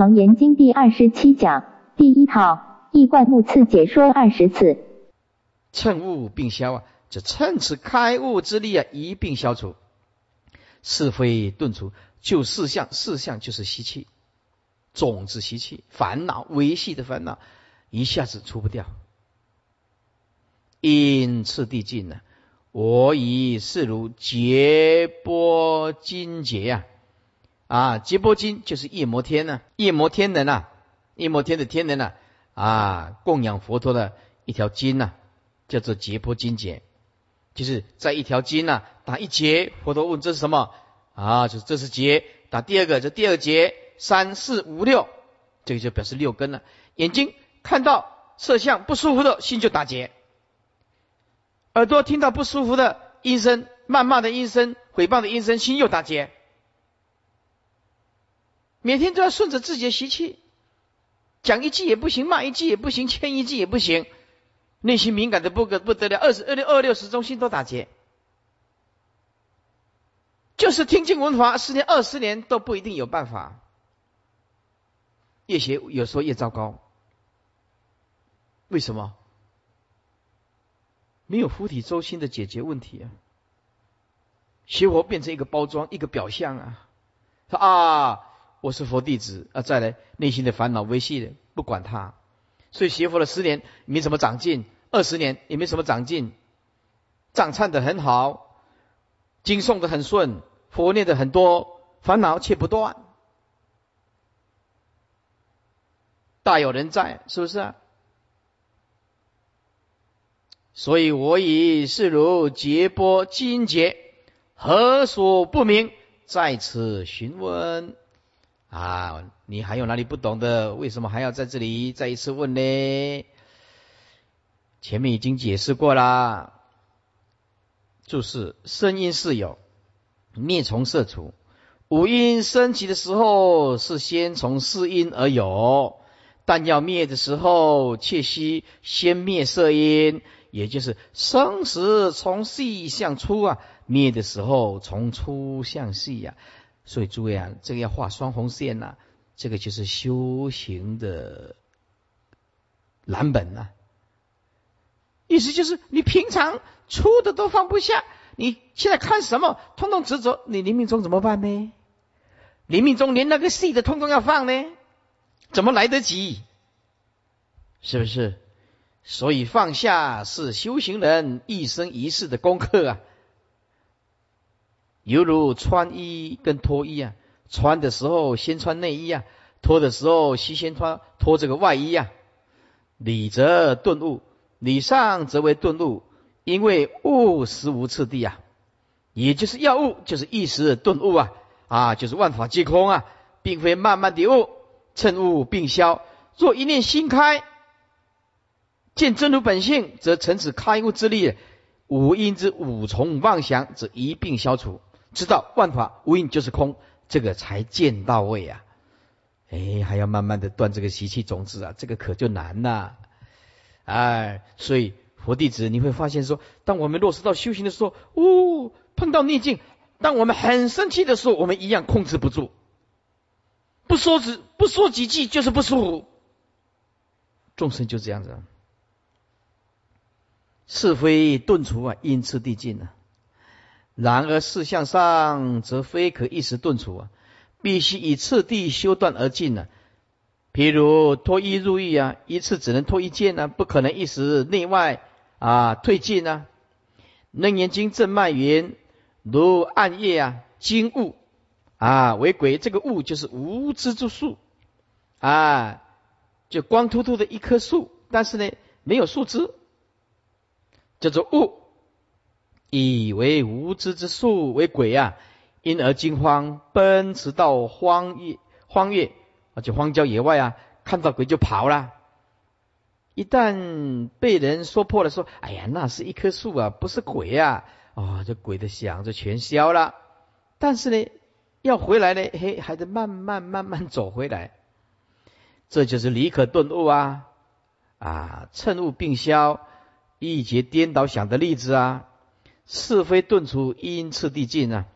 楞严经第二十七讲第一套易观目次解说二十次。趁悟并消啊，这趁此开悟之力啊，一并消除是非顿除，就四相，四相就是习气，种子习气，烦恼维系的烦恼，一下子除不掉。因次第尽呢，我以是如劫波金劫呀，啊，劫波金就是夜摩天呢，夜摩天人呐，夜摩天的天人呐，啊，供养佛陀的一条金呐，叫做劫波金劫，就是在一条金呐打一劫，佛陀问这是什么啊？就是这是劫，打第二个，这第二劫，三四五六，这个就表示六根了。眼睛看到色相不舒服的心就打结。耳朵听到不舒服的音声、谩骂的音声、诽谤的音声，心又打结。每天都要顺着自己的习气，讲一句也不行，骂一句也不行，劝一句也不行，内心敏感的不可不得了，二十二六二六十中心都打结。就是听经闻法，十年二十年都不一定有办法，越学有时候越糟糕。为什么？没有菩提周心的解决问题啊！学佛变成一个包装，一个表象啊！说啊，我是佛弟子啊，再来内心的烦恼维系的，不管他。所以学佛了十年没什么长进，二十年也没什么长进，藏唱的很好，经诵的很顺，佛念的很多，烦恼却不断，大有人在，是不是啊？所以我以是如劫波金劫，何所不明？在此询问啊！你还有哪里不懂的？为什么还要在这里再一次问呢？前面已经解释过啦。就是声音是有，灭从色除。五音升起的时候是先从四音而有，但要灭的时候，切须先灭色音。也就是生死从细向粗啊，灭的时候从粗向细呀，所以诸位啊，这个要画双红线呐，这个就是修行的蓝本呐。意思就是你平常粗的都放不下，你现在看什么，通通执着，你临命中怎么办呢？临命中连那个细的通通要放呢，怎么来得及？是不是？所以放下是修行人一生一世的功课啊，犹如穿衣跟脱衣啊，穿的时候先穿内衣啊，脱的时候先先穿脱这个外衣啊。理则顿悟，理上则为顿悟，因为悟实无次第啊，也就是要悟，就是一时顿悟啊，啊，就是万法皆空啊，并非慢慢的悟，趁悟并消。若一念心开。见真如本性，则成此开悟之力；五阴之五重妄想，则一并消除。知道万法无因就是空，这个才见到位啊！哎，还要慢慢的断这个习气种子啊，这个可就难了。哎，所以佛弟子你会发现说，当我们落实到修行的时候，哦，碰到逆境，当我们很生气的时候，我们一样控制不住，不说几不说几句就是不舒服。众生就这样子。是非顿除啊，因次递进啊。然而事向上则非可一时顿除啊，必须以次第修断而进呢。譬如脱衣入狱啊，一次只能脱一件呢，不可能一时内外啊退进啊。楞严经正脉云：如暗夜啊，金雾啊为鬼，这个雾就是无知之树啊，就光秃秃的一棵树，但是呢没有树枝。叫做物，以为无知之树为鬼啊，因而惊慌，奔驰到荒野、荒野，而且荒郊野外啊，看到鬼就跑了。一旦被人说破了，说：“哎呀，那是一棵树啊，不是鬼啊！”啊，这鬼的想就全消了。但是呢，要回来呢，嘿，还得慢慢慢慢走回来。这就是离可顿悟啊，啊，趁悟并消。一节颠倒想的例子啊，是非顿除，因次递进啊。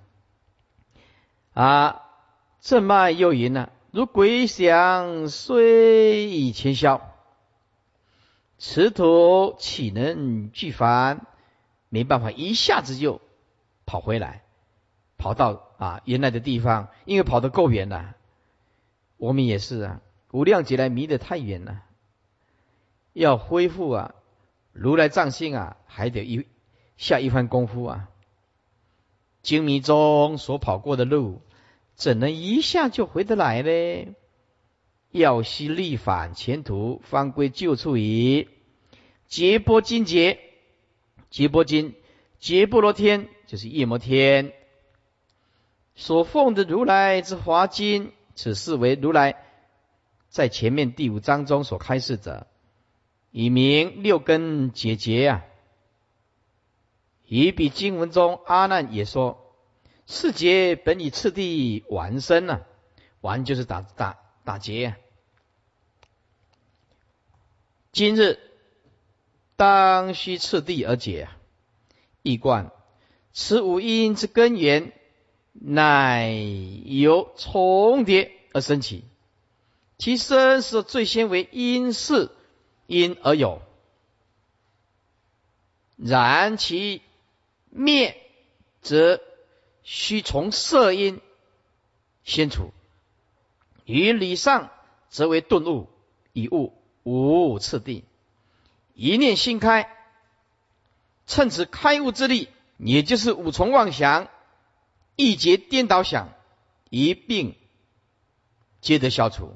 啊，正脉又云呢，如鬼想，虽已千霄，此土岂能俱翻？没办法，一下子就跑回来，跑到啊原来的地方，因为跑得够远了。我们也是啊，无量劫来迷得太远了，要恢复啊如来藏性啊，还得一下一番功夫啊。精迷中所跑过的路。怎能一下就回得来呢？要须力返前途，方归旧处矣。劫波金劫，劫波金，劫波罗天就是夜摩天所奉的如来之华经，此事为如来在前面第五章中所开示者，以明六根结节啊。以比经文中阿难也说。世劫本以次第完生呢，完就是打打打劫。今日当须次第而解，一贯此五因之根源，乃由重叠而生起。其生是最先为因事因而有，然其灭则。须从色因先处，于理上则为顿悟，以悟无次第。一念心开，趁此开悟之力，也就是五重妄想、一劫颠倒想，一并皆得消除。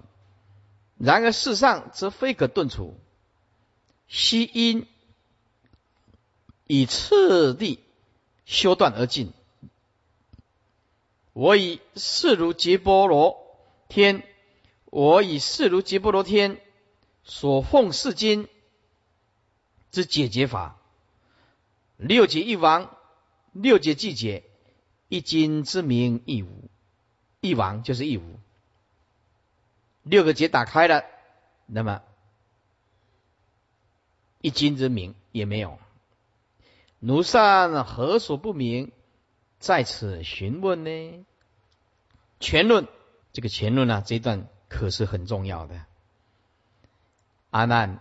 然而世上则非可顿除，须因以次第修断而尽。我以世如劫波罗天，我以世如劫波罗天所奉世经之解决法，六劫一王，六劫既解，一经之名亦无，一王就是一无，六个劫打开了，那么一经之名也没有。奴善何所不明？在此询问呢？全论这个全论啊，这一段可是很重要的。阿难，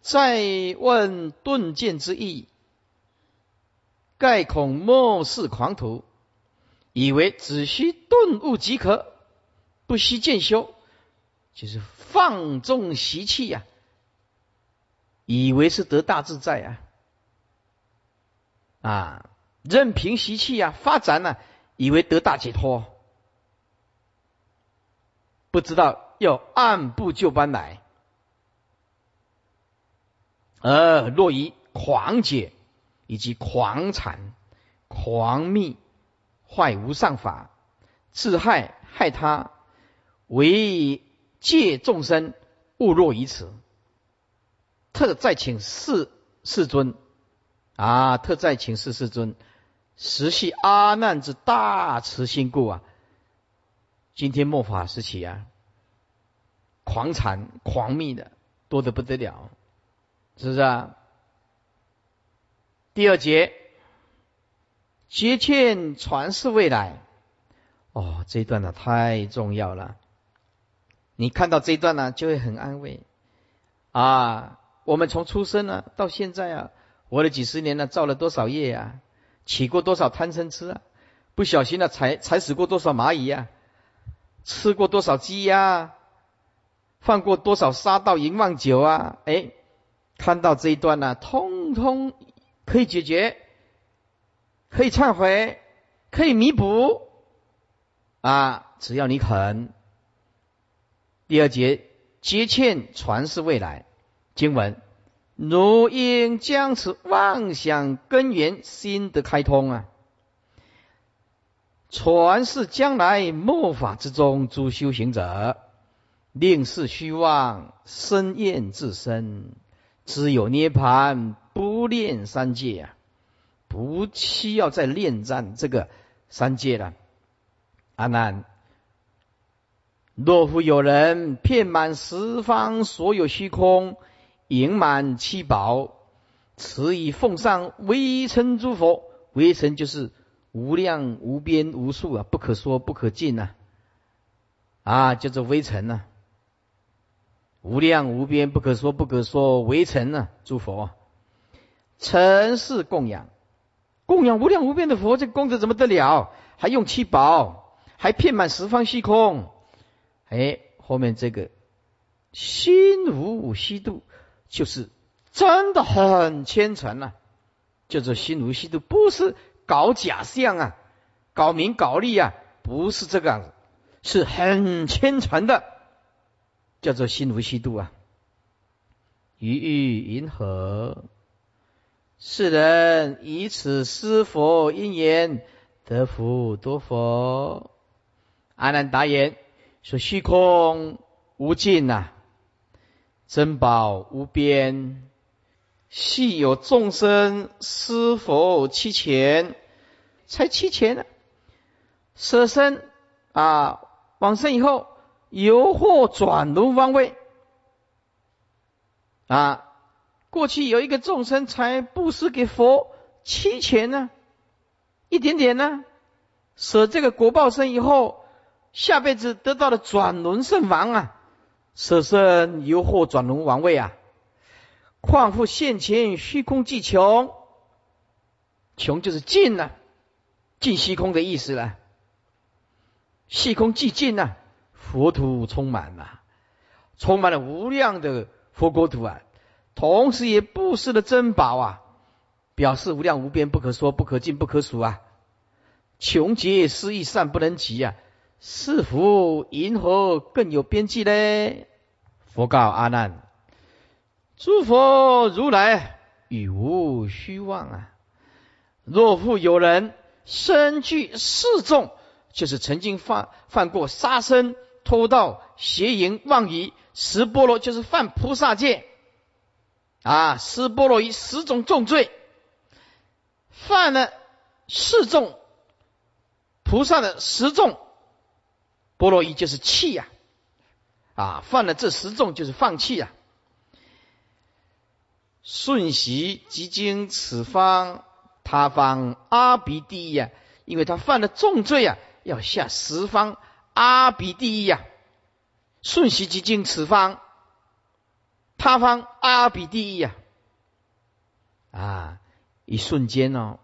再问顿见之意，盖恐末世狂徒，以为只需顿悟即可，不需渐修，就是放纵习气呀，以为是得大自在啊，啊。任凭习气呀发展呢，以为得大解脱，不知道要按部就班来，而落于狂解以及狂禅、狂密、坏无上法，自害害他，为戒众生误落于此。特再请世世尊啊，特再请世世尊。实系阿难之大慈心故啊！今天末法时期啊，狂禅狂密的多得不得了，是不是啊？第二节，节欠传世未来。哦，这一段呢太重要了。你看到这一段呢，就会很安慰啊！我们从出生呢到现在啊，活了几十年了，造了多少业呀？起过多少贪嗔痴啊？不小心啊，踩踩死过多少蚂蚁啊？吃过多少鸡呀？放过多少杀盗淫妄酒啊？哎，看到这一段呢，通通可以解决，可以忏悔，可以弥补啊！只要你肯。第二节，接欠传世未来经文。如应将此妄想根源心得开通啊，传世将来末法之中诸修行者，令是虚妄深厌自身，只有涅盘不练三界啊，不需要再恋战这个三界了。阿难，若复有人遍满十方所有虚空。盈满七宝，此以奉上微尘诸佛。微尘就是无量无边无数啊，不可说不可尽呐。啊，叫做微尘呐，无量无边不可说不可说微尘呐，诸佛，尘是供养，供养无量无边的佛，这功德怎么得了？还用七宝，还遍满十方虚空，哎，后面这个心无虚度，就是真的很虔诚呐，叫做心无虚度，不是搞假象啊，搞名搞利啊，不是这个样子。是很虔诚的，叫做心无虚度啊。于欲银河？世人以此施佛因缘得福多佛。阿难答言：说虚空无尽呐，珍宝无边，系有众生施佛七钱，才七钱呢，舍身啊。往生以后，由祸转轮方位啊！过去有一个众生才布施给佛七钱呢，一点点呢，舍这个果报身以后，下辈子得到了转轮圣王啊，舍身由祸转轮王位啊！况复现前虚空既穷，穷就是尽了，尽虚空的意思了。虚空寂静呐，佛土充满了，充满了无量的佛国土啊，同时也布施了珍宝啊，表示无量无边、不可说、不可尽、不可数啊，穷劫失意善不能及啊，是福银河更有边际嘞？佛告阿难：诸佛如来与无虚妄啊，若复有人身具四众。就是曾经犯犯过杀生、偷盗、邪淫、妄语、十波罗，就是犯菩萨戒啊，十波罗夷十种重罪，犯了四众菩萨的十重波罗夷就是气呀，啊，犯了这十重就是放弃呀。瞬息即经此方他方阿鼻地呀，因为他犯了重罪啊。要下十方阿鼻地狱呀！瞬息即经此方，他方阿鼻地狱呀！啊，一瞬间哦，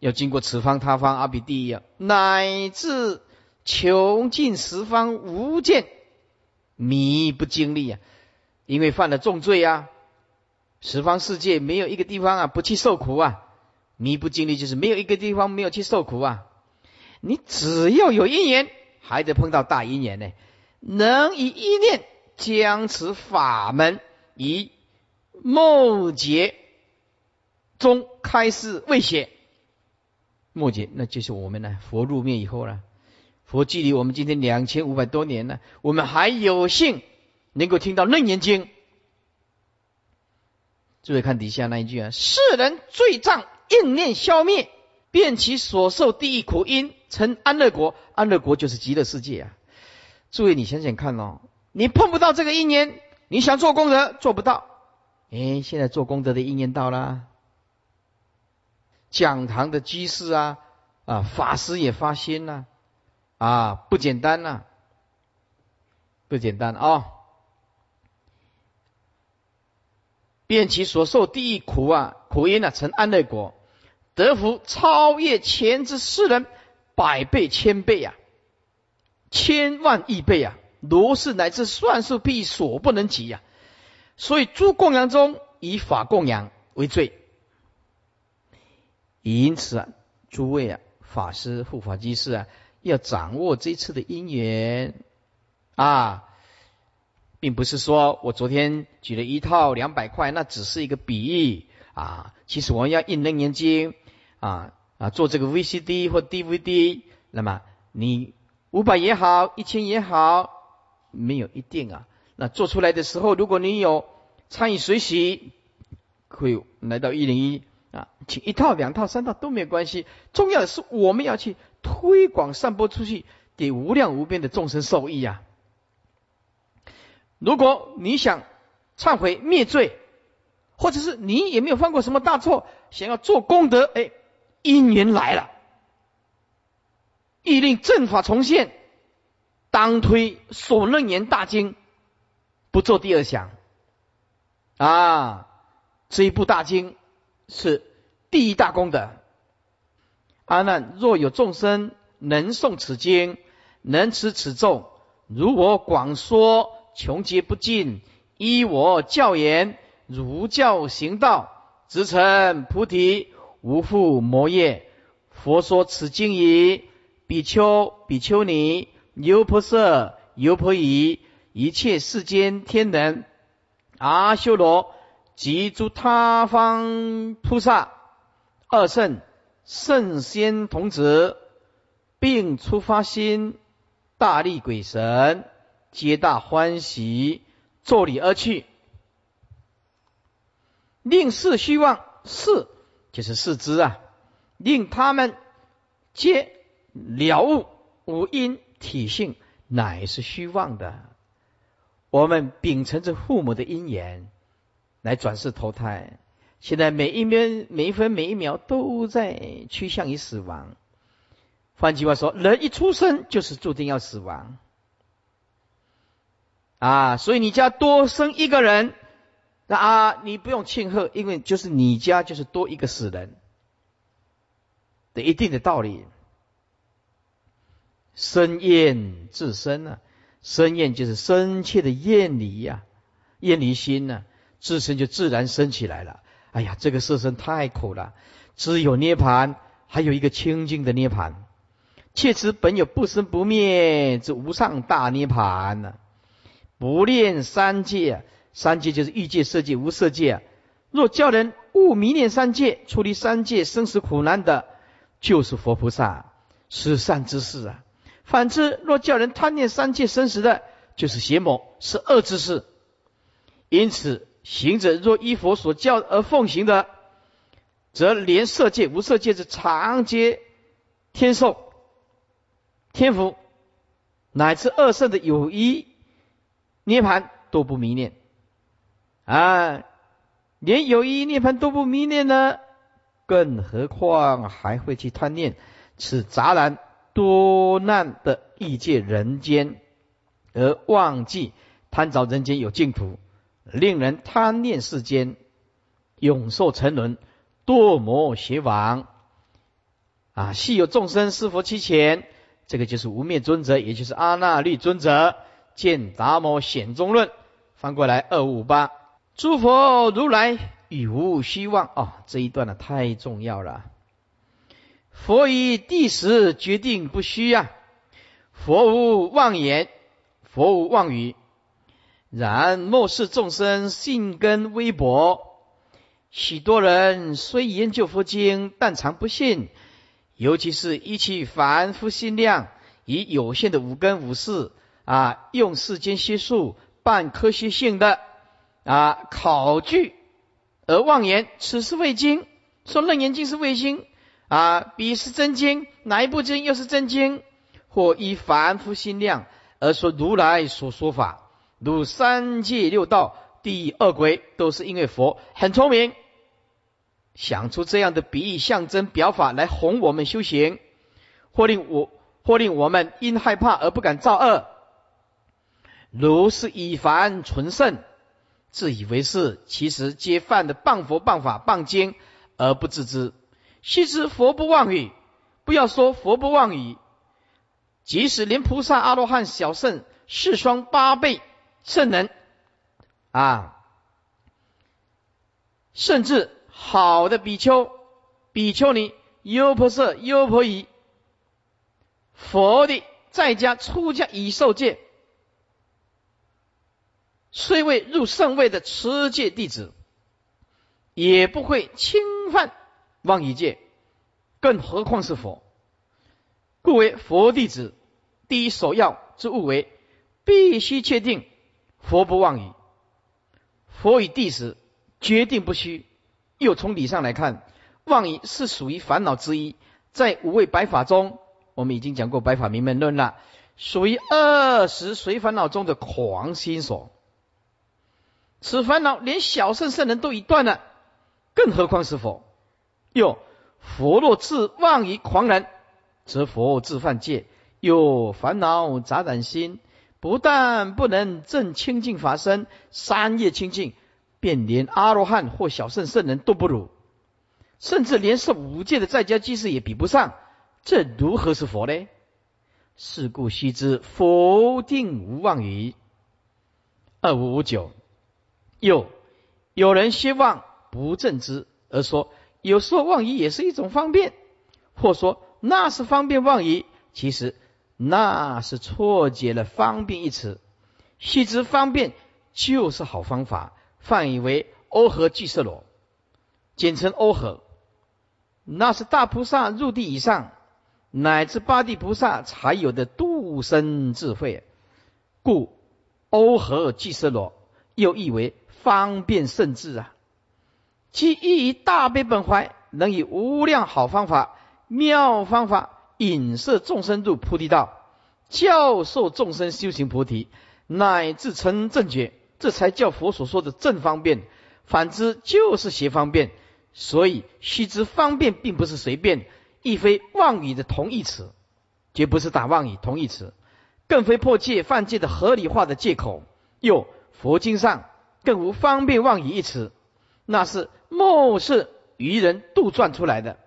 要经过此方他方阿鼻地狱，乃至穷尽十方无间迷不经历啊！因为犯了重罪啊，十方世界没有一个地方啊不去受苦啊！迷不经历就是没有一个地方没有去受苦啊！你只要有因缘，还得碰到大因缘呢。能以一念将此法门以末劫中开示未显。末劫那就是我们呢，佛入灭以后了。佛距离我们今天两千五百多年了，我们还有幸能够听到楞严经。注意看底下那一句啊：世人罪障应念消灭。变其所受地狱苦因成安乐国，安乐国就是极乐世界啊！注意，你想想看哦，你碰不到这个因缘，你想做功德做不到。哎，现在做功德的因缘到了，讲堂的居士啊啊，法师也发心了啊，不简单呐，不简单啊！便其所受地狱苦啊苦因啊成安乐国。得福超越前之世人百倍千倍呀，千万亿倍呀，如是乃至算数必所不能及呀。所以诸供养中以法供养为最。因此啊，诸位啊，法师护法居士啊，要掌握这次的因缘啊，并不是说我昨天举了一套两百块，那只是一个比喻啊。其实我们要印楞严经。啊啊，做这个 VCD 或 DVD，那么你五百也好，一千也好，没有一定啊。那做出来的时候，如果你有参与学习，会来到一零一啊，请一套、两套、三套都没有关系。重要的是我们要去推广、散播出去，给无量无边的众生受益呀。如果你想忏悔灭罪，或者是你也没有犯过什么大错，想要做功德，哎。因缘来了，欲令正法重现，当推所楞严大经，不做第二想啊！这一部大经是第一大功德。阿难，若有众生能诵此经，能持此咒，如我广说，穷劫不尽，依我教言，如教行道，直成菩提，无复魔业。佛说此经已，比丘、比丘尼、优婆塞、优婆夷，一切世间天人、阿修罗及诸他方菩萨、二圣、圣仙童子，并出发心，大力鬼神，皆大欢喜，作礼而去，令世虚妄，是就是世之啊。令他们皆了悟无因体性乃是虚妄的。我们秉承着父母的因缘来转世投胎，现在每一秒、每一分、每一秒都在趋向于死亡。换句话说，人一出生就是注定要死亡啊！所以你家多生一个人，那啊，你不用庆贺，因为就是你家就是多一个死人。的一定的道理，生厌自生啊，生厌就是深切的厌离呀，厌离心呢，自身就自然升起来了。哎呀，这个色身太苦了，只有涅盘，还有一个清净的涅盘，切持本有不生不灭之无上大涅盘呢。不恋三界，三界就是欲界、色界、无色界。若叫人勿迷恋三界，出离三界生死苦难的。就是佛菩萨是善之事啊。反之，若叫人贪念三界生死的，就是邪魔，是恶之事。因此，行者若依佛所教而奉行的，则连色界、无色界之常皆天寿、天福，乃至二圣的有一涅盘都不迷恋啊！连有一涅盘都不迷恋呢？更何况还会去贪念此杂然多难的异界人间，而忘记贪着人间有净土，令人贪念世间，永受沉沦，堕魔邪王。啊！系有众生是佛其前，这个就是无灭尊者，也就是阿那律尊者见达摩显宗论。翻过来二五八，诸佛如来。与无虚妄哦，这一段呢太重要了。佛以地时决定不虚啊，佛无妄言，佛无妄语。然末世众生信根微薄，许多人虽研究佛经，但常不信。尤其是一起凡夫心量，以有限的五根五识啊，用世间学术办科学性的啊考据。而妄言此是未经，说楞严经是未经啊，彼是真经，哪一部经又是真经？或以凡夫心量而说如来所说法，如三界六道第二轨，都是因为佛很聪明，想出这样的比喻象征表法来哄我们修行，或令我或令我们因害怕而不敢造恶，如是以凡纯圣。自以为是，其实皆犯的谤佛、谤法、谤经而不自知。须知佛不妄语，不要说佛不妄语，即使连菩萨、阿罗汉、小圣、四双八倍圣人啊，甚至好的比丘、比丘尼、优婆塞、优婆夷，佛的在家出家已受戒。虽未入圣位的持戒弟子，也不会侵犯妄语戒，更何况是佛？故为佛弟子，第一首要之务为必须确定佛不妄语，佛与弟子决定不虚。又从理上来看，妄语是属于烦恼之一，在五位白法中，我们已经讲过白法明门论了，属于二十随烦恼中的狂心所。此烦恼连小圣圣人都已断了，更何况是佛？又佛若自妄于狂人，则佛自犯戒，有烦恼杂染心，不但不能证清净法身，三业清净，便连阿罗汉或小圣圣人都不如，甚至连是五戒的在家居士也比不上，这如何是佛呢？是故须知佛定无妄语。二五五九，又有人希望不正之，而说有时候妄语也是一种方便，或说那是方便妄语，其实那是错解了方便一词。须知方便就是好方法，泛译为欧和俱色罗，简称欧和，那是大菩萨入地以上。乃至八地菩萨才有的度生智慧，故欧和即色罗又译为方便圣智啊。其意以大悲本怀，能以无量好方法、妙方法引摄众生入菩提道，教授众生修行菩提，乃至成正觉，这才叫佛所说的正方便。反之就是邪方便。所以须知方便并不是随便。亦非妄语的同义词，绝不是打妄语同义词，更非破戒犯戒的合理化的借口。又佛经上更无方便妄语一词，那是末世愚人杜撰出来的，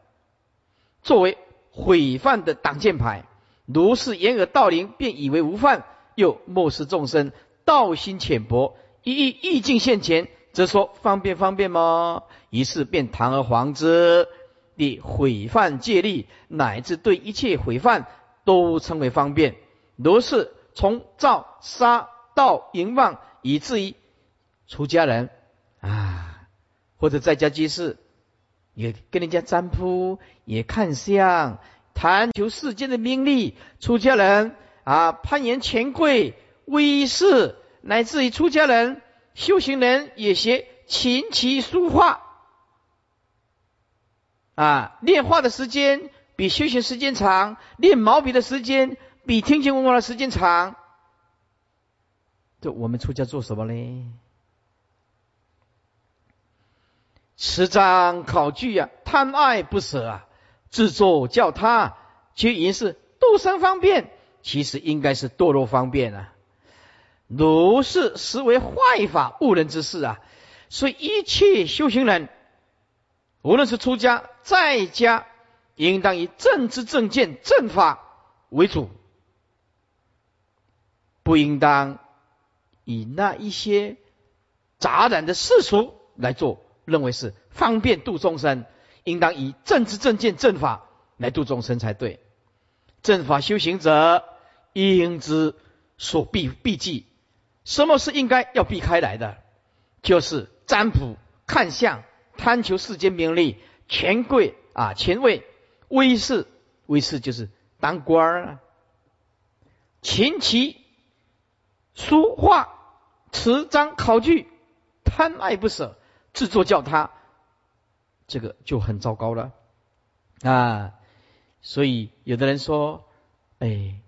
作为毁犯的挡箭牌。如是掩耳盗铃，便以为无犯；又漠视众生道心浅薄，一意意境现前，则说方便方便吗？于是便堂而皇之。的毁犯戒律，乃至对一切毁犯都称为方便。如是从造杀到淫妄，以至于出家人啊，或者在家居士，也跟人家占卜，也看相，谈求世间的名利。出家人啊，攀岩权贵、威势，乃至于出家人修行人也学琴棋书画。啊，练画的时间比修行时间长，练毛笔的时间比听经闻法的时间长。这我们出家做什么呢？持章考据啊，贪爱不舍啊，自作教他，却言是度生方便，其实应该是堕落方便啊。如是实为坏法误人之事啊，所以一切修行人。无论是出家在家，应当以正知正见正法为主，不应当以那一些杂染的世俗来做，认为是方便度众生。应当以正知正见正法来度众生才对。正法修行者应知所避避忌，什么是应该要避开来的？就是占卜、看相。贪求世间名利、权贵啊、权位、威势，威势就是当官儿。琴棋书画、词章考据，贪爱不舍，制作叫他，这个就很糟糕了啊！所以有的人说：“哎，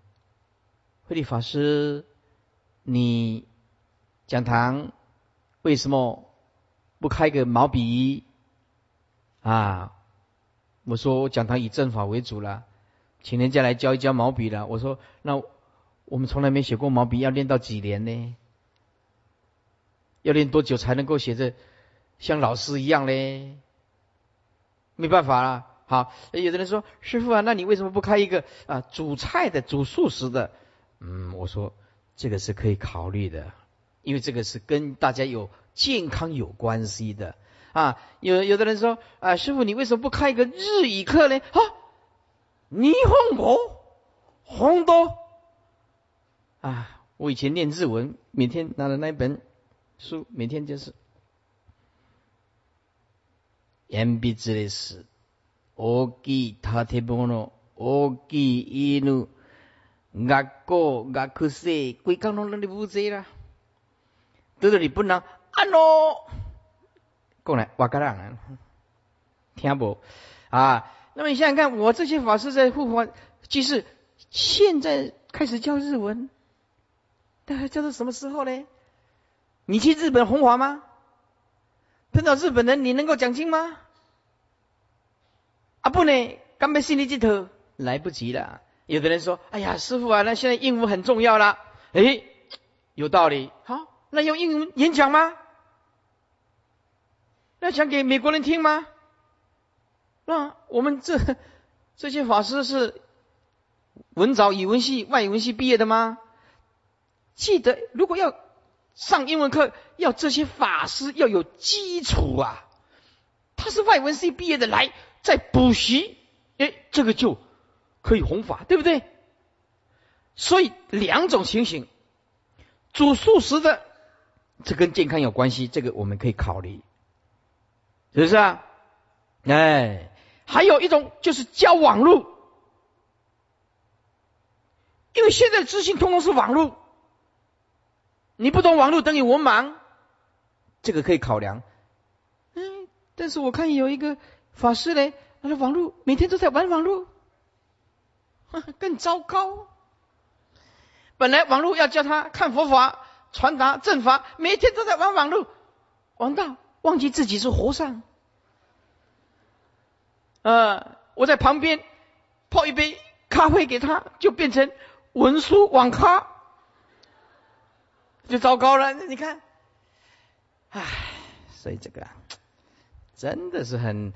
慧理法师，你讲堂为什么？”不开个毛笔啊！我说我讲堂以正法为主了，请人家来教一教毛笔了。我说那我们从来没写过毛笔，要练到几年呢？要练多久才能够写的像老师一样嘞？没办法了。好，有的人说师傅啊，那你为什么不开一个啊煮菜的、煮素食的？嗯，我说这个是可以考虑的，因为这个是跟大家有。健康有关系的啊，有有的人说啊，师傅你为什么不开一个日语课呢？啊，霓虹国红多啊，我以前念日文，每天拿的那本书，每天就是。鉛筆です。大きい建物、大きい犬、学校、学生、规工拢那里乌贼啦，到这里不能。安咯，过来，瓦格朗，听不？啊，那么你想想看，我这些法师在护法，即是现在开始教日文，大概教到什么时候呢？你去日本红华吗？ 碰到日本人，你能够讲清吗？啊不呢，刚被心里这头来不及了。有的人说：“哎呀，师傅啊，那现在英文很重要了。”哎，有道理。好，那用英文演讲吗？那讲给美国人听吗？那我们这 这些法师是文藻语文系、外语文系毕业的吗？记得，如果要上英文课，要这些法师要有基础啊。他是外文系毕业的，来再补习，哎，这个就可以弘法，对不对？所以两种情形，煮素食的，这跟健康有关系，这个我们可以考虑，是不是啊？哎，还有一种就是教网络，因为现在资讯通通是网络，你不懂网络等于文盲，这个可以考量。嗯但是我看有一个法师嘞，他说网络每天都在玩网络，更糟糕。本来网络要教他看佛法、传达正法，每天都在玩网络，王道，忘记自己是和尚。呃，我在旁边泡一杯咖啡给他，就变成文书网咖，就糟糕了。你看，唉，所以这个。真的是很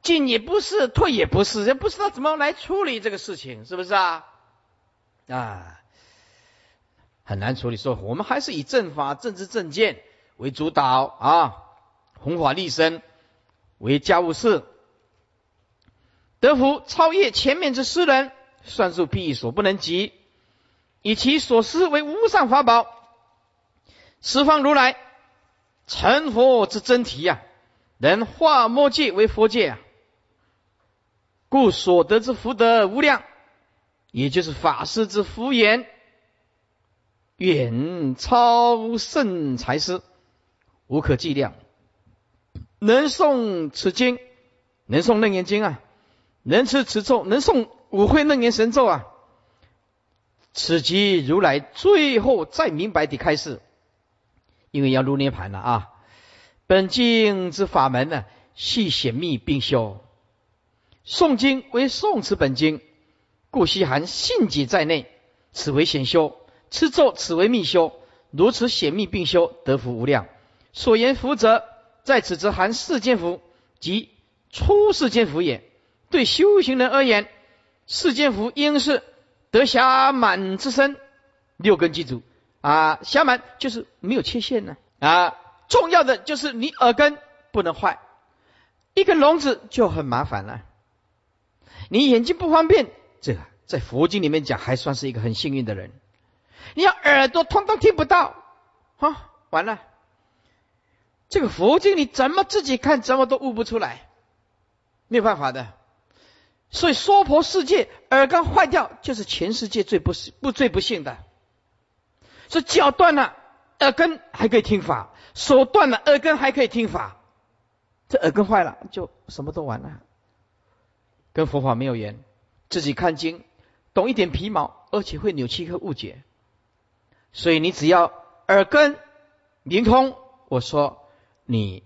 进也不是，退也不是，也不知道怎么来处理这个事情，是不是啊？啊，很难处理。说我们还是以正法、政治正见为主导啊，弘法立身为家务事，德福超越前面之诗人，算术譬所不能及，以其所思为无上法宝，十方如来成佛之真题呀。能化魔界为佛界啊，故所得之福德无量，也就是法师之福言，远超圣才师，无可计量。能诵此经，能诵楞严经啊，能持此咒，能诵五会楞严神咒啊，此即如来最后再明白的开示，因为要入涅盘了啊。本经之法门呢，系显密并修。诵经为诵持本经，故悉含信解在内，此为显修；持咒此为密修。如此显密并修，得福无量。所言福者，在此则含世间福，即出世间福也。对修行人而言，世间福应是得暇满之身，六根具足啊，暇满就是没有缺陷呢啊。重要的就是你耳根不能坏，一个聋子就很麻烦了。你眼睛不方便，这个在佛经里面讲还算是一个很幸运的人。你要耳朵通通听不到，啊，完了。这个佛经你怎么自己看怎么都悟不出来，没有办法的。所以娑婆世界耳根坏掉，就是全世界最不不最不幸的。说脚断了，耳根还可以听法。手断了，耳根还可以听法，这耳根坏了就什么都完了，跟佛法没有缘。自己看经，懂一点皮毛，而且会扭曲和误解。所以你只要耳根灵通，我说你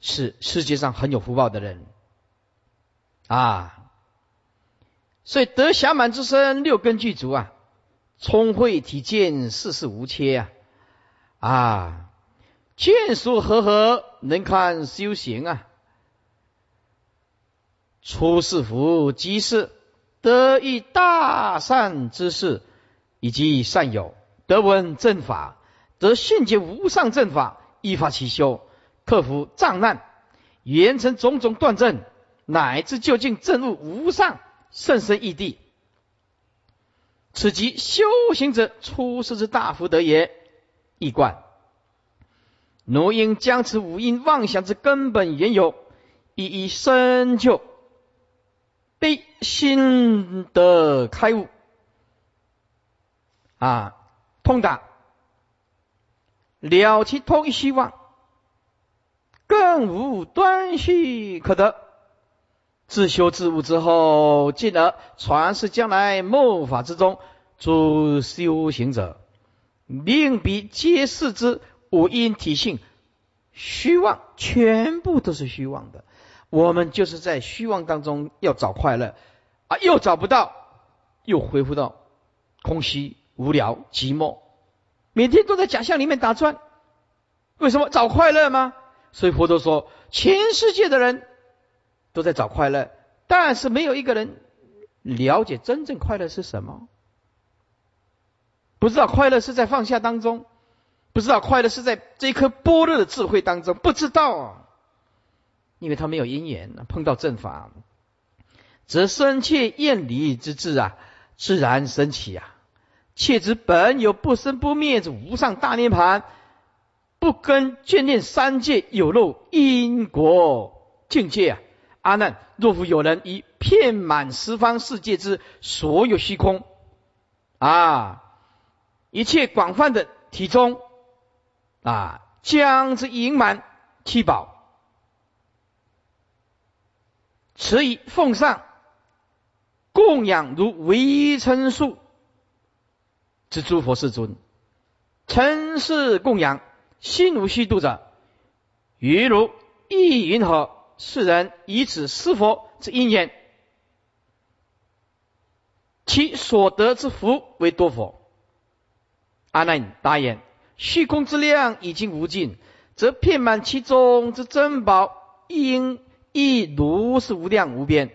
是世界上很有福报的人啊。所以得暇满之身，六根具足啊，聪慧体健，世事无缺啊啊。见书和合，能看修行啊。出世福即是得一大善之事，以及善友得闻正法，得信解无上正法，依法起修，克服障难，圆成种种断证，乃至究竟证悟无上甚深义地。此即修行者出世之大福德也。一贯。奴应将此五因妄想之根本缘由，一一深究，必心得开悟，啊，通达，了其通一希望，更无断续可得。自修自悟之后，进而传世将来末法之中诸修行者，令彼皆视之。五因体性虚妄，全部都是虚妄的。我们就是在虚妄当中要找快乐啊，又找不到，又恢复到空虚、无聊、寂寞，每天都在假象里面打转。为什么找快乐吗？所以佛陀说，全世界的人都在找快乐，但是没有一个人了解真正快乐是什么。不知道快乐是在放下当中，不知道快乐是在这一颗般若的智慧当中，不知道啊，因为他没有因缘碰到正法，则生切厌离之智啊，自然升起啊。切之本有不生不灭之无上大涅盘，不跟眷恋三界有漏因果境界啊。阿难，若复有人以遍满十方世界之所有虚空啊。一切广泛的体中啊，将之盈满七宝，持以奉上供养如围城树之诸佛世尊，尘世供养心无虚度者，于如意云何？世人以此施佛之因缘，其所得之福为多否？阿难答言：虚空之量已经无尽，则遍满其中之珍宝应亦如是无量无边。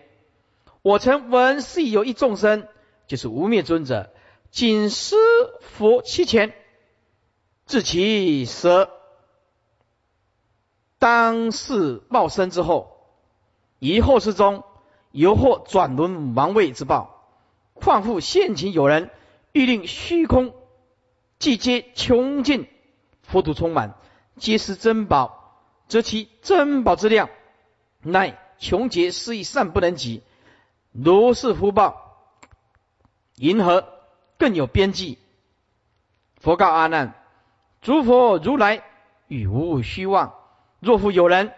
我曾闻是有一众生，就是无灭尊者，仅施佛七钱，至其舍，当世报身之后，以后世中犹或转轮王位之报，况复现前有人欲令虚空。既皆穷尽，佛土充满，皆是珍宝，则其珍宝之量，乃穷劫失意善不能及。如是福报，银河更有边际。佛告阿难：诸佛如来与无虚妄。若复有人，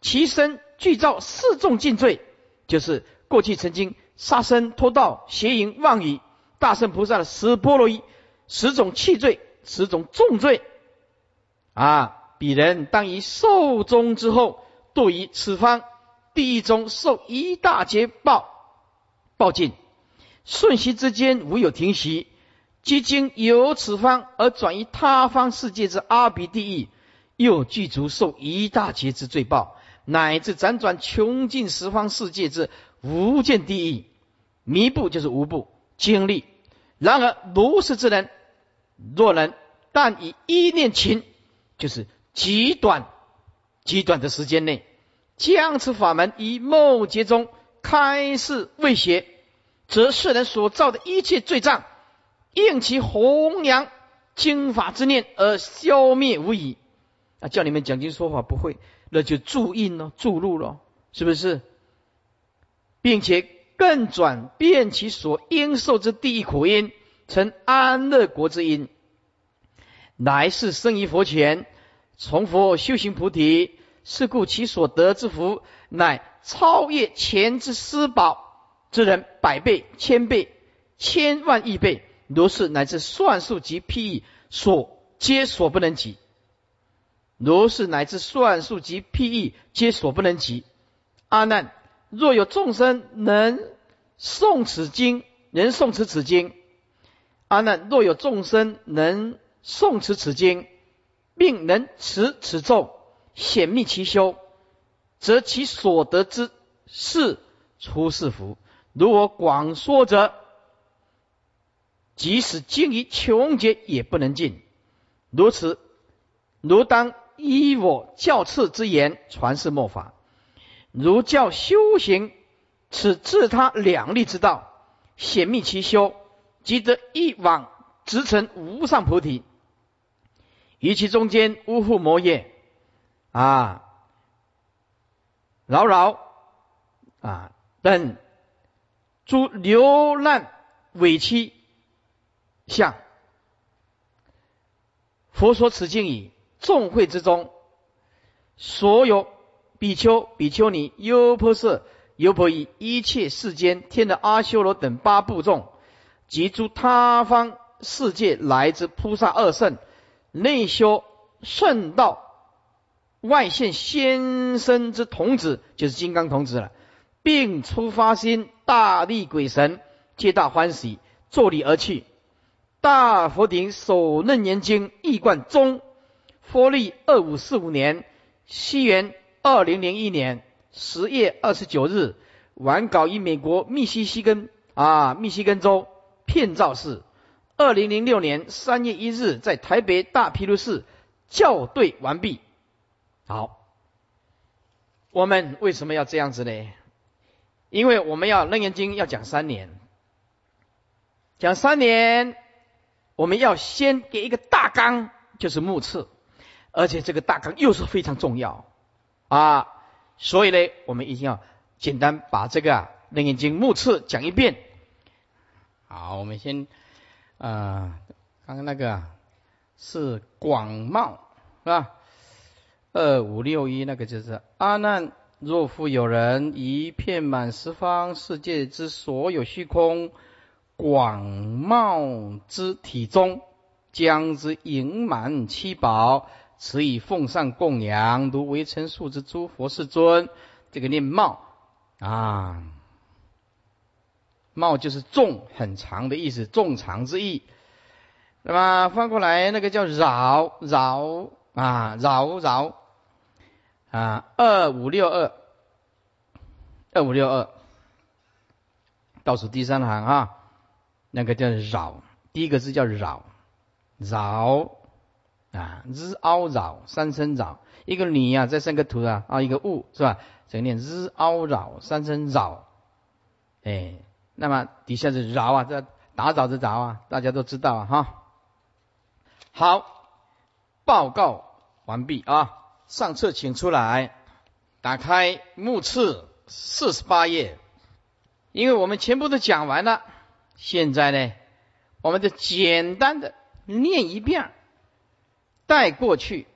其身具造四重尽罪，就是过去曾经杀生、偷盗、邪淫、妄语，大圣菩萨的十波罗夷。十种气罪，十种重罪，啊！彼人当以寿终之后，堕于此方地狱中，受一大劫报，报尽，瞬息之间无有停息。即经由此方而转移他方世界之阿鼻地狱，又具足受一大劫之罪报，乃至辗转穷尽十方世界之无间地狱，弥不就是无不经历。然而如是之人。若能但以一念情，就是极短、极短的时间内，将此法门以末劫中开示未邪，则世人所造的一切罪障，应其弘扬经法之念而消灭无疑。啊，叫你们讲经说法不会，那就注印咯，注入咯，是不是？并且更转变其所应受之地狱苦因。成安乐国之因，乃是生于佛前，从佛修行菩提，是故其所得之福，乃超越前之施宝之人百倍、千倍、千万亿倍，如是乃至算数及譬喻所皆所不能及。如是乃至算数及譬喻皆所不能及。阿难，若有众生能诵此经，能诵持此经。阿难，若有众生能诵持此经，并能持此咒，显密其修，则其所得之是出世福。如我广说者，即使经于穷劫也不能尽。如此，如当依我教次之言传世末法，如教修行此自他两利之道，显密其修。即得一往直成无上菩提，于其中间呜呼摩耶啊，扰扰啊等诸流难委屈相，佛说此经已，众会之中，所有比丘、比丘尼、优婆塞、优婆夷，一切世间天的阿修罗等八部众。及诸他方世界来之菩萨二圣，内修圣道，外现先生之童子，就是金刚童子了，并出发心大力鬼神，皆大欢喜，坐礼而去。大佛顶首楞严经译贯中，佛历二五四五年，西元二零零一年十月二十九日，完稿于美国密西西根啊密西根州片照市。二零零六年三月一日，在台北大毗卢寺校对完毕。好，我们为什么要这样子呢？因为我们要楞严经要讲三年，讲三年。我们要先给一个大纲，就是目次，而且这个大纲又是非常重要啊，所以呢，我们一定要简单把这个《啊楞严经》目次讲一遍。好，我们先，呃，刚刚那个是广袤是吧？二五六一那个就是阿难，若复有人一片满十方世界之所有虚空。广袤之体中，将之盈满七宝，此以奉上供养，如围城数之诸佛世尊。这个念茂啊，茂就是众很长的意思，众长之意。那么翻过来，那个叫饶饶啊，饶饶啊，二五六二，二五六二，倒数第三行啊。那个叫扰，第一个字叫扰，扰啊，日凹扰三声扰，一个你呀，再生个图啊，啊一个物是吧？这个念日凹扰三声扰，哎，那么底下是扰啊，这打扰的扰啊，大家都知道啊哈。好，报告完毕啊，上册请出来，打开目次四十八页，因为我们全部都讲完了。现在呢，我们就简单的念一遍，带过去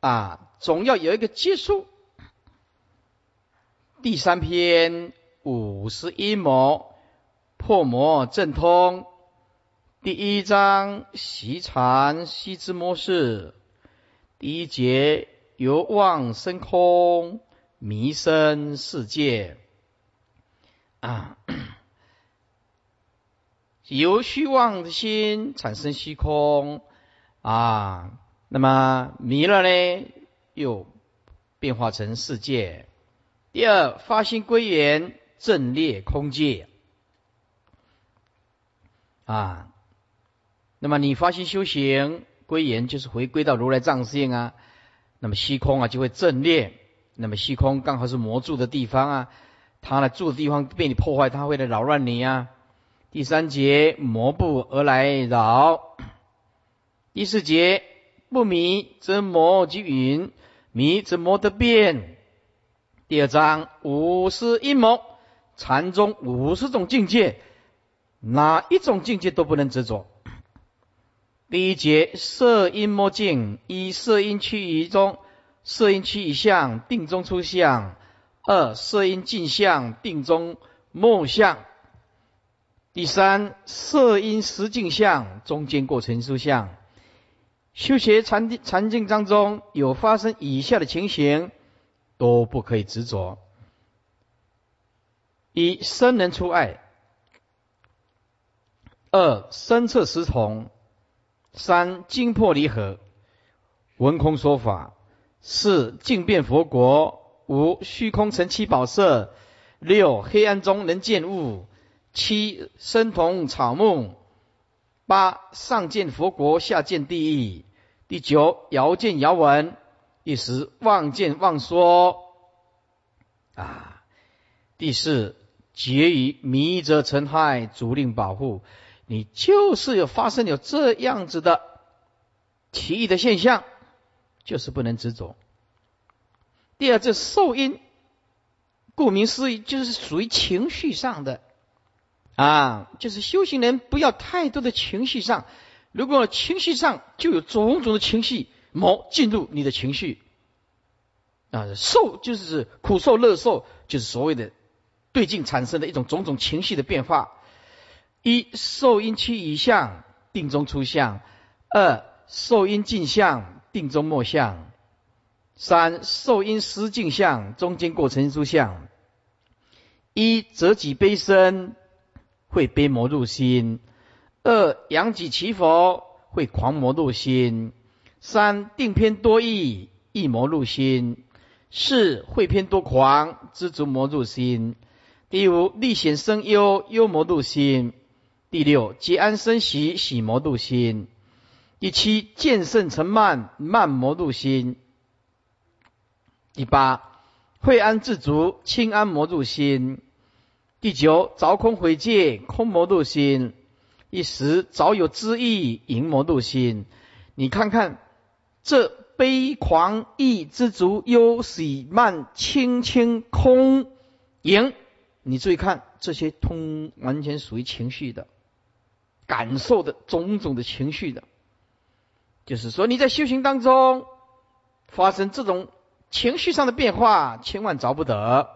啊，总要有一个结束。第三篇五十一魔破魔正通，第一章习禅习之模式，第一节由妄生空，迷生世界啊。由虚妄的心产生虚空啊，那么迷了呢，又变化成世界。第二，发心归元，正列空界啊。那么你发心修行归元，就是回归到如来藏性啊。那么虚空啊，就会正列。那么虚空刚好是魔住的地方啊，他呢住的地方被你破坏，他会来扰乱你啊。第三节魔不而来扰，第四节不迷则魔即云，迷则魔得变。第二章五十阴谋，禅宗五十种境界，哪一种境界都不能执着。第一节色阴魔境，一色阴趋于中，色阴趋于相，定中出相；二色阴镜相，定中末相。第三，色因实境相，中间过程出相。修学禅定禅境当中有发生以下的情形，都不可以执着：一生人出爱；二身测实同；三精破离合；闻空说法；四静变佛国；五虚空成七宝色；六黑暗中能见物。七生同草木，八上见佛国，下见地狱。第九遥见遥闻，一时望见望说。啊，第四结于迷则尘害，足令保护。你就是有发生有这样子的奇异的现象，就是不能执着。第二，这受因，顾名思义，就是属于情绪上的。啊，就是修行人不要太多的情绪上，如果情绪上就有种种的情绪魔进入你的情绪，啊，受就是苦受乐受，就是所谓的对境产生的一种种种情绪的变化。一受因期以相，定中出相；二受因镜相，定中末相；三受因实镜相，中间过程出相。一则己悲身。会悲魔入心；二扬己其否，会狂魔入心；三定偏多意，意魔入心；四会偏多狂，知足魔入心；第五历险生忧，忧魔入心；第六结安生喜，喜魔入心；第七见圣成慢，慢魔入心；第八。惠安自足，轻安魔入心。第九，凿空毁戒，空魔入心。一时，早有知意，淫魔入心。你看看这悲狂意之足，忧喜慢清清空淫，你注意看这些通完全属于情绪的感受的种种的情绪的，就是说你在修行当中发生这种。情绪上的变化，千万着不得。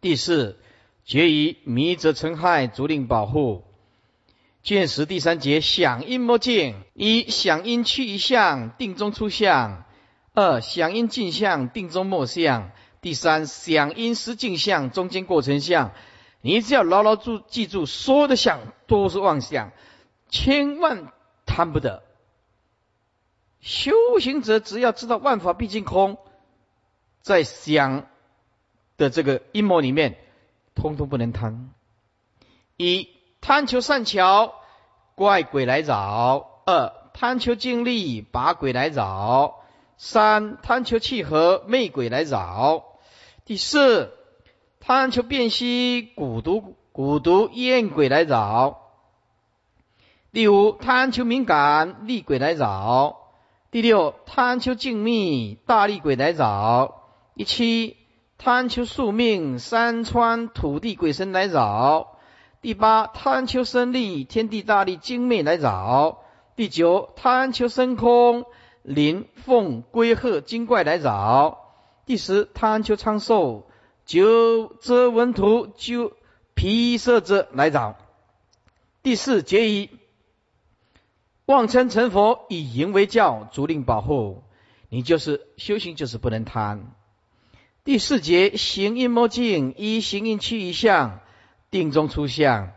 第四，决于迷则成害，足令保护。见识第三节，响应莫静。一响应去一相，定中出相；二响应镜相，定中莫相。第三响应失镜相，中间过程相。你只要牢牢住记住，所有的相都是妄想，千万贪不得。修行者只要知道万法毕竟空，在想的这个阴谋里面，通通不能贪。一贪求善巧，怪鬼来扰；二贪求精力，把鬼来扰；三贪求契合，媚鬼来扰；第四贪求辨析，蛊毒蛊毒厌鬼来扰；第五贪求敏感，厉鬼来扰。第六，贪求静谧，大力鬼来扰；第七，贪求宿命，山川土地鬼神来扰；第八，贪求生利，天地大力精魅来扰；第九，贪求升空，灵凤龟鹤精怪来扰；第十，贪求长寿，九遮文图九皮色者来扰；第四，结以。妄称成佛，以淫为教，足令保护。你就是修行，就是不能贪。第四节行因莫境，一行因去一相，定中出相；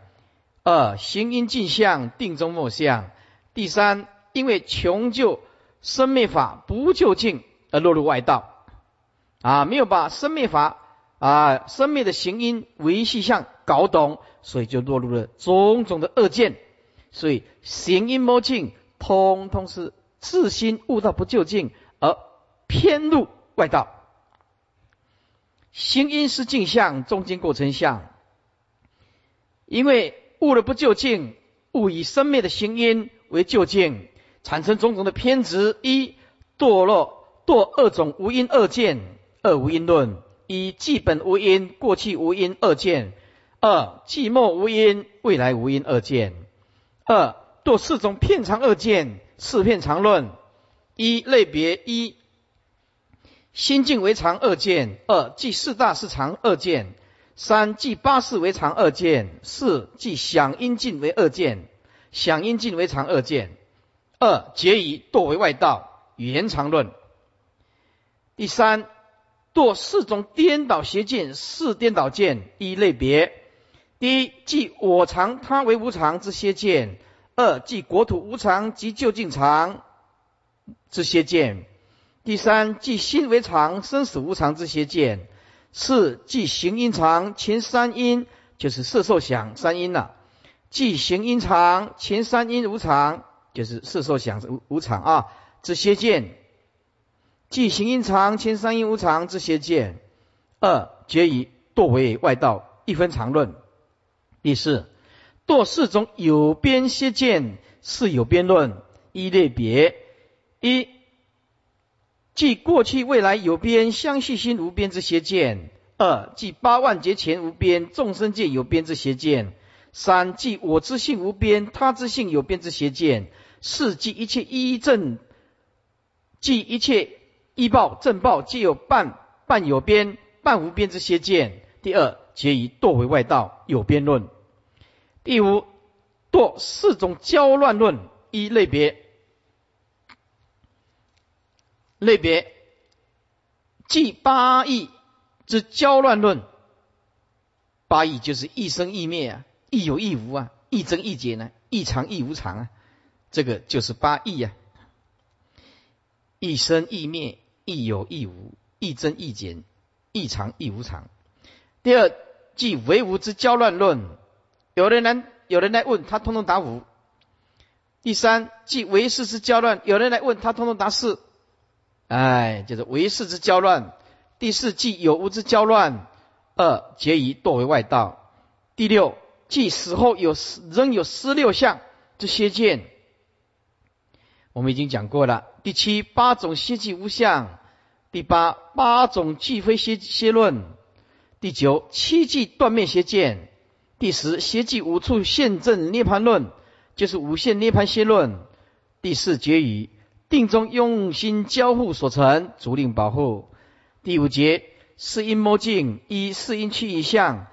二行因尽相，定中莫相。第三，因为穷究生灭法不究竟而落入外道，啊，没有把生灭法啊生灭的行因维系相搞懂，所以就落入了种种的恶见。所以行阴魔境，通通是自心悟道不究竟，而偏入外道。行因是镜像，中间过程相。因为悟了不究竟，误以生灭的行因为究竟，产生种种的偏执。一堕落堕二种无因二见，二无因论。一既本无因，过去无因二见；二寂末无因，未来无因二见。二堕四种片长二见，四片长论。一类别一心境为常二见，二即四大是常二见，三即八事为常二见，四即响应境为二见，响应境为常二见。二结以堕为外道，语言常论。第三堕四种颠倒邪见，四颠倒见一类别。第一，即我常他为无常之邪见；二，即国土无常及就近常之邪见；第三，即心为常生死无常之邪见；四，即行因常前三因就是色受想三因呐；即行因常前三因无常就是色受想无无常啊之邪见；即行因常前三因无常之邪见。二，皆以堕为外道，一分常论。第四，堕四种有边邪见，是有边论一类别。一，即过去未来有边相续心无边之邪见；二，即八万劫前无边众生界有边之邪见；三，即我之性无边他之性有边之邪见；四，即一切依正，即一切依报正报皆有半半有边半无边之邪见。第二，皆以堕为外道有边论。第五，堕四种交乱论一类别，类别即八义之交乱论。八义就是一生一灭啊，亦有亦无啊，亦增亦减呢，亦常亦无常啊，这个就是八义啊。一生亦灭，亦有亦无，亦增亦减，亦常亦无常。第二，即唯无之交乱论。有人来，有人来问他，通通答无。第三，即唯识之交乱。有人来问他，通通答是。哎，就是唯识之交乱。第四，即有无之交乱。二，结于堕为外道。第六，即死后有仍有十六相之邪见。我们已经讲过了。第七，八种邪迹无相。第八，八种既非邪邪论。第九，七迹断灭邪见。第十，邪迹五处现证涅盘论，就是五现涅盘邪论。第四结语，定中用心交互所成，足令保护。第五节，是因摸镜一，是因去一相，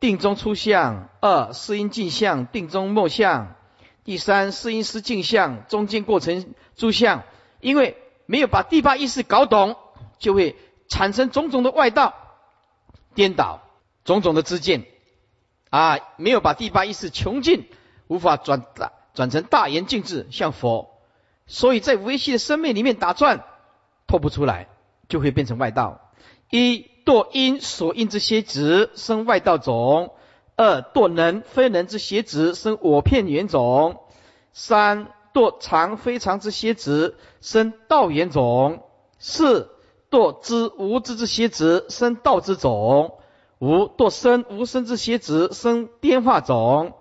定中出相；二，是因镜相，定中末相。第三，是因失镜相，中间过程诸相。因为没有把第八意识搞懂，就会产生种种的外道颠倒，种种的知见。啊，没有把第八意识穷尽，无法转大转成大圆净智，像佛，所以在维系的生命里面打转，透不出来，就会变成外道。一堕因所因之邪执，生外道种；二堕能非能之邪执，生我片缘种；三堕常非常之邪执，生道缘种；四堕知无知之邪执，生道之种。五堕生无生之邪执，生颠化种；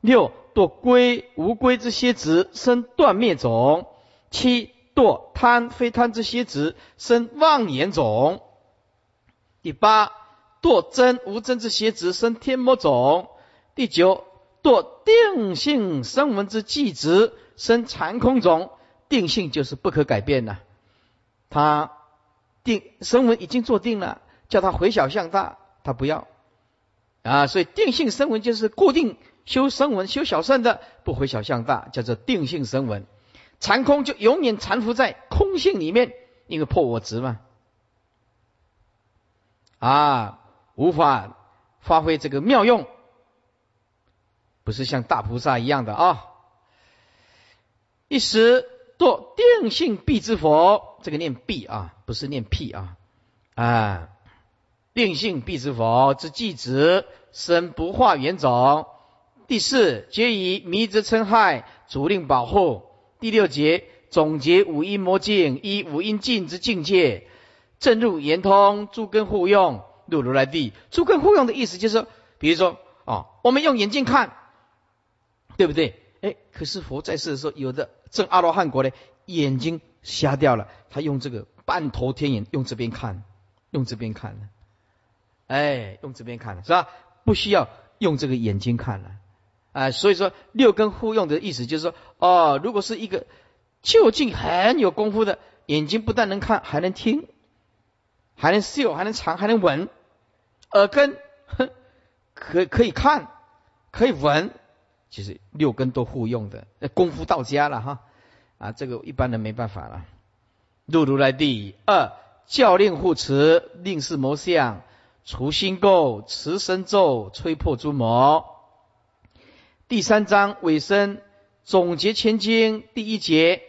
六堕归无归之邪执，生断灭种；七堕贪非贪之邪执，生妄言种；第八堕真无真之邪执，生天魔种；第九堕定性生闻之寂执，生残空种。定性就是不可改变的，他定生闻已经做定了，叫他回小向大。他不要啊，所以定性声闻就是固定修声闻、修小圣的，不回小向大，叫做定性声闻。残空就永远残伏在空性里面，因为破我执嘛，啊，无法发挥这个妙用，不是像大菩萨一样的啊。一时堕定性必之佛，这个念必啊，不是念屁啊，啊。定性必之佛之寂子生不化原种。第四皆以迷之称害，主令保护。第六节总结五阴魔境，一五阴境之境界，正入圆通，诸根互用，入如来地。诸根互用的意思就是，比如说啊，我们用眼睛看，对不对？哎，可是佛在世的时候，有的正阿罗汉国呢眼睛瞎掉了，他用这个半头天眼，用这边看，用这边看。哎，用这边看了是吧？不需要用这个眼睛看了，啊，所以说六根互用的意思就是说，哦，如果是一个就近很有功夫的眼睛，不但能看，还能听，还能嗅，还能尝，还能闻，耳根可可以看，可以闻，其实六根都互用的，那功夫到家了哈，啊，这个一般人没办法了。入如来第二教令护持，令是魔相。除心垢，持身咒，吹破诸魔。第三章尾声总结前经第一节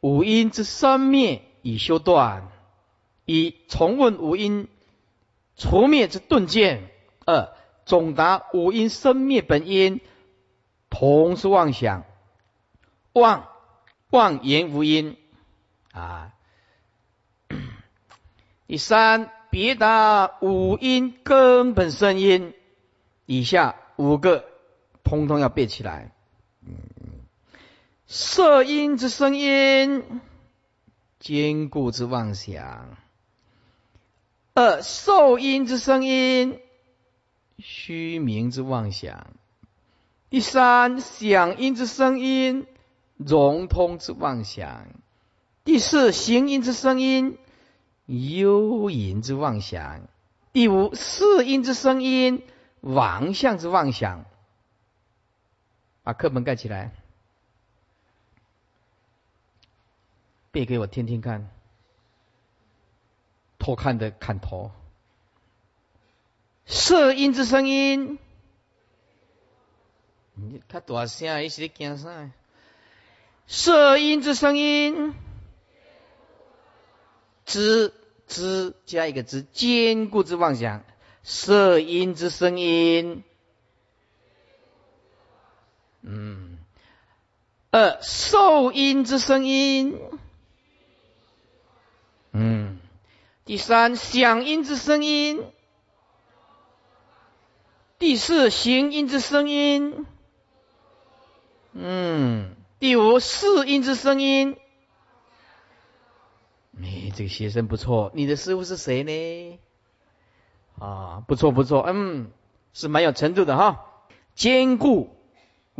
五音之生灭已修断，一重问五音除灭之顿见。二总答五音生灭本因同是妄想，妄妄言无因啊。第三。别答五音根本声音，以下五个通通要背起来。色音之声音，坚固之妄想；二受音之声音，虚名之妄想；第三响音之声音，融通之妄想；第四行音之声音。幽隐之妄想，第五四音之声音，妄相之妄想。把课本盖起来，背给我听听看。偷看的看头，色音之声音，你较大声，伊是咧惊啥？色音之声音，知知加一个知，坚固之妄想。色音之声音，嗯，二受音之声音，嗯，第三响音之声音，第四行音之声音，嗯，第五四音之声音。哎，这个学生不错，你的师傅是谁呢？啊，不错不错，嗯，是蛮有程度的哈。坚固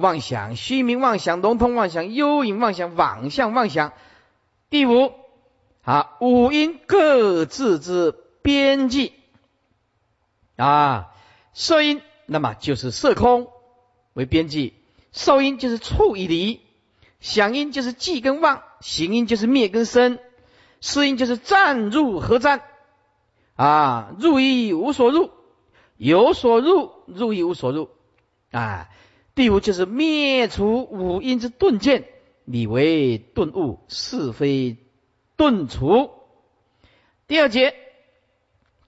妄想、虚名妄想、笼统妄想、幽隐妄想、妄象妄想。第五，啊，五音各自之边际啊，色音那么就是色空为边际，受音就是处与离，响音就是寂跟妄，行音就是灭跟生，思音就是暂入合占。啊，入亦无所入，有所入，入亦无所入。啊，第五就是灭除五阴之顿见，理为顿悟，是非顿除。第二节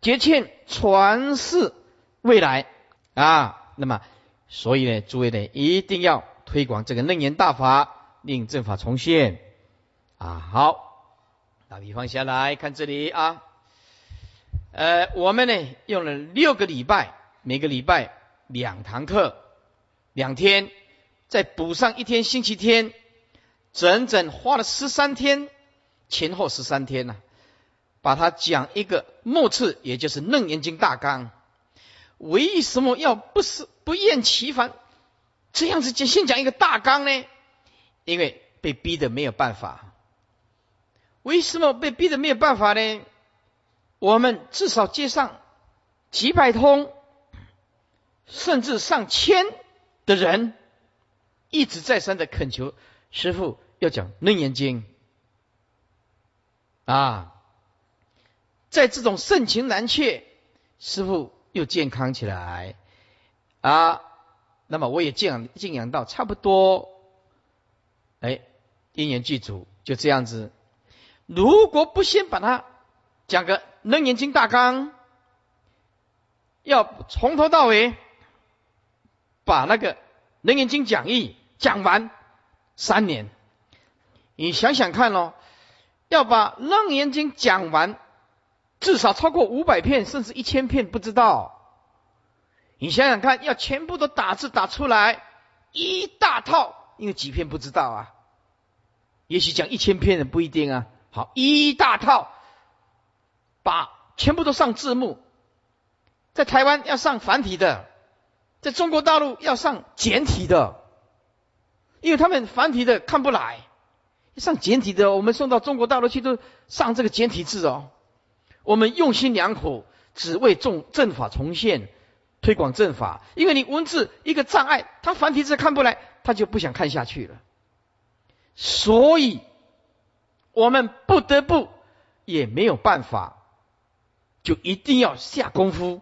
节庆传世未来啊，那么所以呢，诸位呢一定要推广这个楞严大法，令正法重现。啊，好，打比方下来看这里啊。呃，我们呢用了六个礼拜，每个礼拜两堂课，两天，再补上一天星期天，整整花了十三天，前后十三天呢，把它讲一个末次，也就是《楞严经》大纲。为什么要不是不厌其烦这样子就先讲一个大纲呢？因为被逼的没有办法。为什么被逼的没有办法呢？我们至少接上几百通，甚至上千的人，一直再三的恳求师傅要讲《楞严经》啊，在这种盛情难却，师傅又健康起来啊，那么我也敬仰敬仰到差不多，哎，因缘具足，就这样子。如果不先把它讲个。楞严经大纲要从头到尾把那个楞严经讲义讲完三年，你想想看哦，要把楞严经讲完，至少超过五百片，甚至一千片，不知道。你想想看，要全部都打字打出来一大套，因为几片不知道啊，也许讲一千片的不一定啊。好，一大套。把全部都上字幕，在台湾要上繁体的，在中国大陆要上简体的，因为他们繁体的看不来，上简体的，我们送到中国大陆去都上这个简体字哦。我们用心良苦，只为重正法重现，推广正法。因为你文字一个障碍，他繁体字看不来，他就不想看下去了。所以，我们不得不，也没有办法。就一定要下功夫，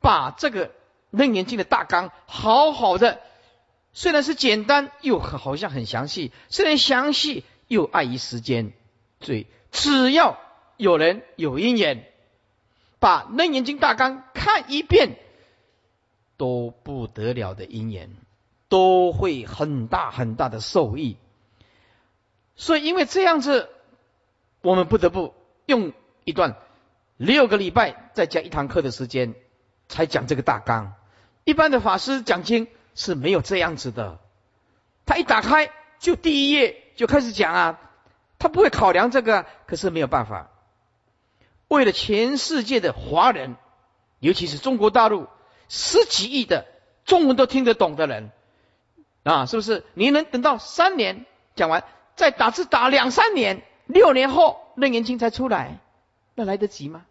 把这个楞严经的大纲好好的，虽然是简单，又好像很详细；虽然详细，又碍于时间。所以，只要有人有因缘，把楞严经大纲看一遍，都不得了的因缘，都会很大很大的受益。所以，因为这样子，我们不得不用一段。六个礼拜再讲一堂课的时间，才讲这个大纲。一般的法师讲经是没有这样子的，他一打开就第一页就开始讲啊，他不会考量这个，可是没有办法。为了全世界的华人，尤其是中国大陆十几亿的中文都听得懂的人啊，是不是？你能等到三年讲完，再打字打两三年，六年后楞严经才出来？那来得及吗？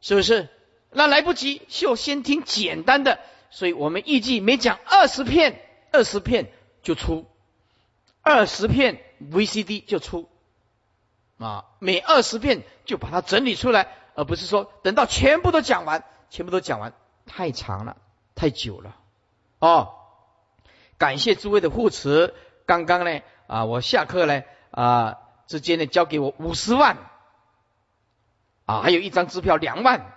是不是？那来不及，就先听简单的。所以我们预计每讲二十片，二十片就出二十片 VCD 就出啊，每二十片就把它整理出来，而不是说等到全部都讲完，全部都讲完太长了，太久了哦。感谢诸位的护持。刚刚呢啊，我下课呢啊，直接呢交给我五十万啊，还有一张支票两万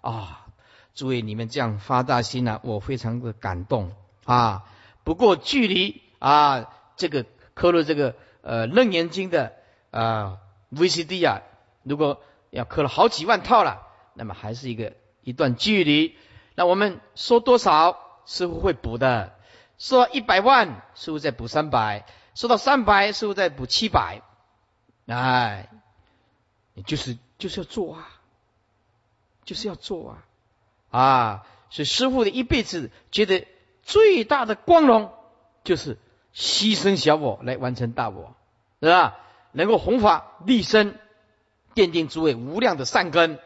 啊。诸位你们这样发大心啊，我非常的感动啊。不过距离啊这个刻了这个呃《楞严经》的啊 VCD 啊，如果要刻了好几万套了，那么还是一个一段距离。那我们说多少，师傅会补的。说一百万，师傅再补三百；说到三百，师傅再补七百。哎，就是就是要做啊，就是要做啊啊！所以师傅的一辈子觉得最大的光荣，就是牺牲小我来完成大我，是吧？能够弘法立身，奠定诸位无量的善根，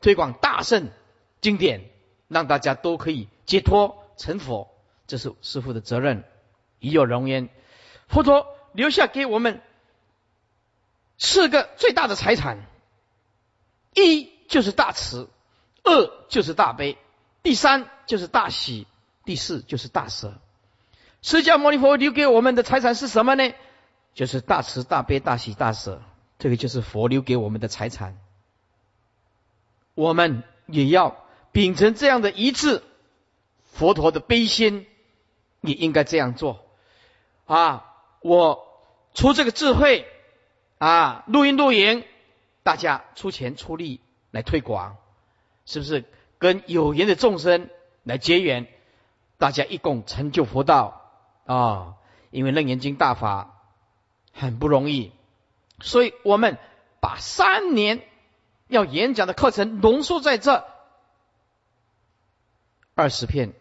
推广大圣经典，让大家都可以解脱成佛。这是师傅的责任，已有容焉。佛陀留下给我们四个最大的财产：一就是大慈，二就是大悲，第三就是大喜，第四就是大舍。释迦牟尼佛留给我们的财产是什么呢？就是大慈、大悲、大喜、大舍。这个就是佛留给我们的财产。我们也要秉承这样的一致佛陀的悲心。也应该这样做啊！我出这个智慧啊，录音录影，大家出钱出力来推广，是不是跟有缘的众生来结缘？大家一共成就佛道啊！因为楞严经大法很不容易，所以我们把三年要演讲的课程浓缩在这二十片。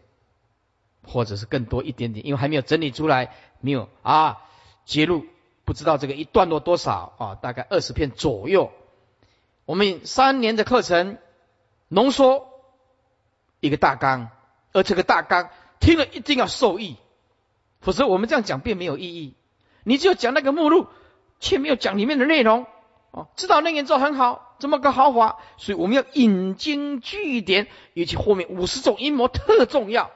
或者是更多一点点，因为还没有整理出来，没有啊揭露，不知道这个一段落多少啊，大概二十片左右。我们三年的课程浓缩一个大纲，而这个大纲听了一定要受益，否则我们这样讲并没有意义。你只有讲那个目录，却没有讲里面的内容哦。知道那演奏很好，这么个豪华，所以我们要引经据典，尤其后面五十种阴谋特重要。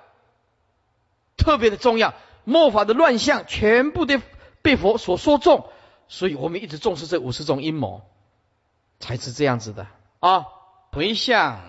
特别的重要，末法的乱象全部都被佛所说中，所以我们一直重视这五十种阴谋，才是这样子的啊。回向。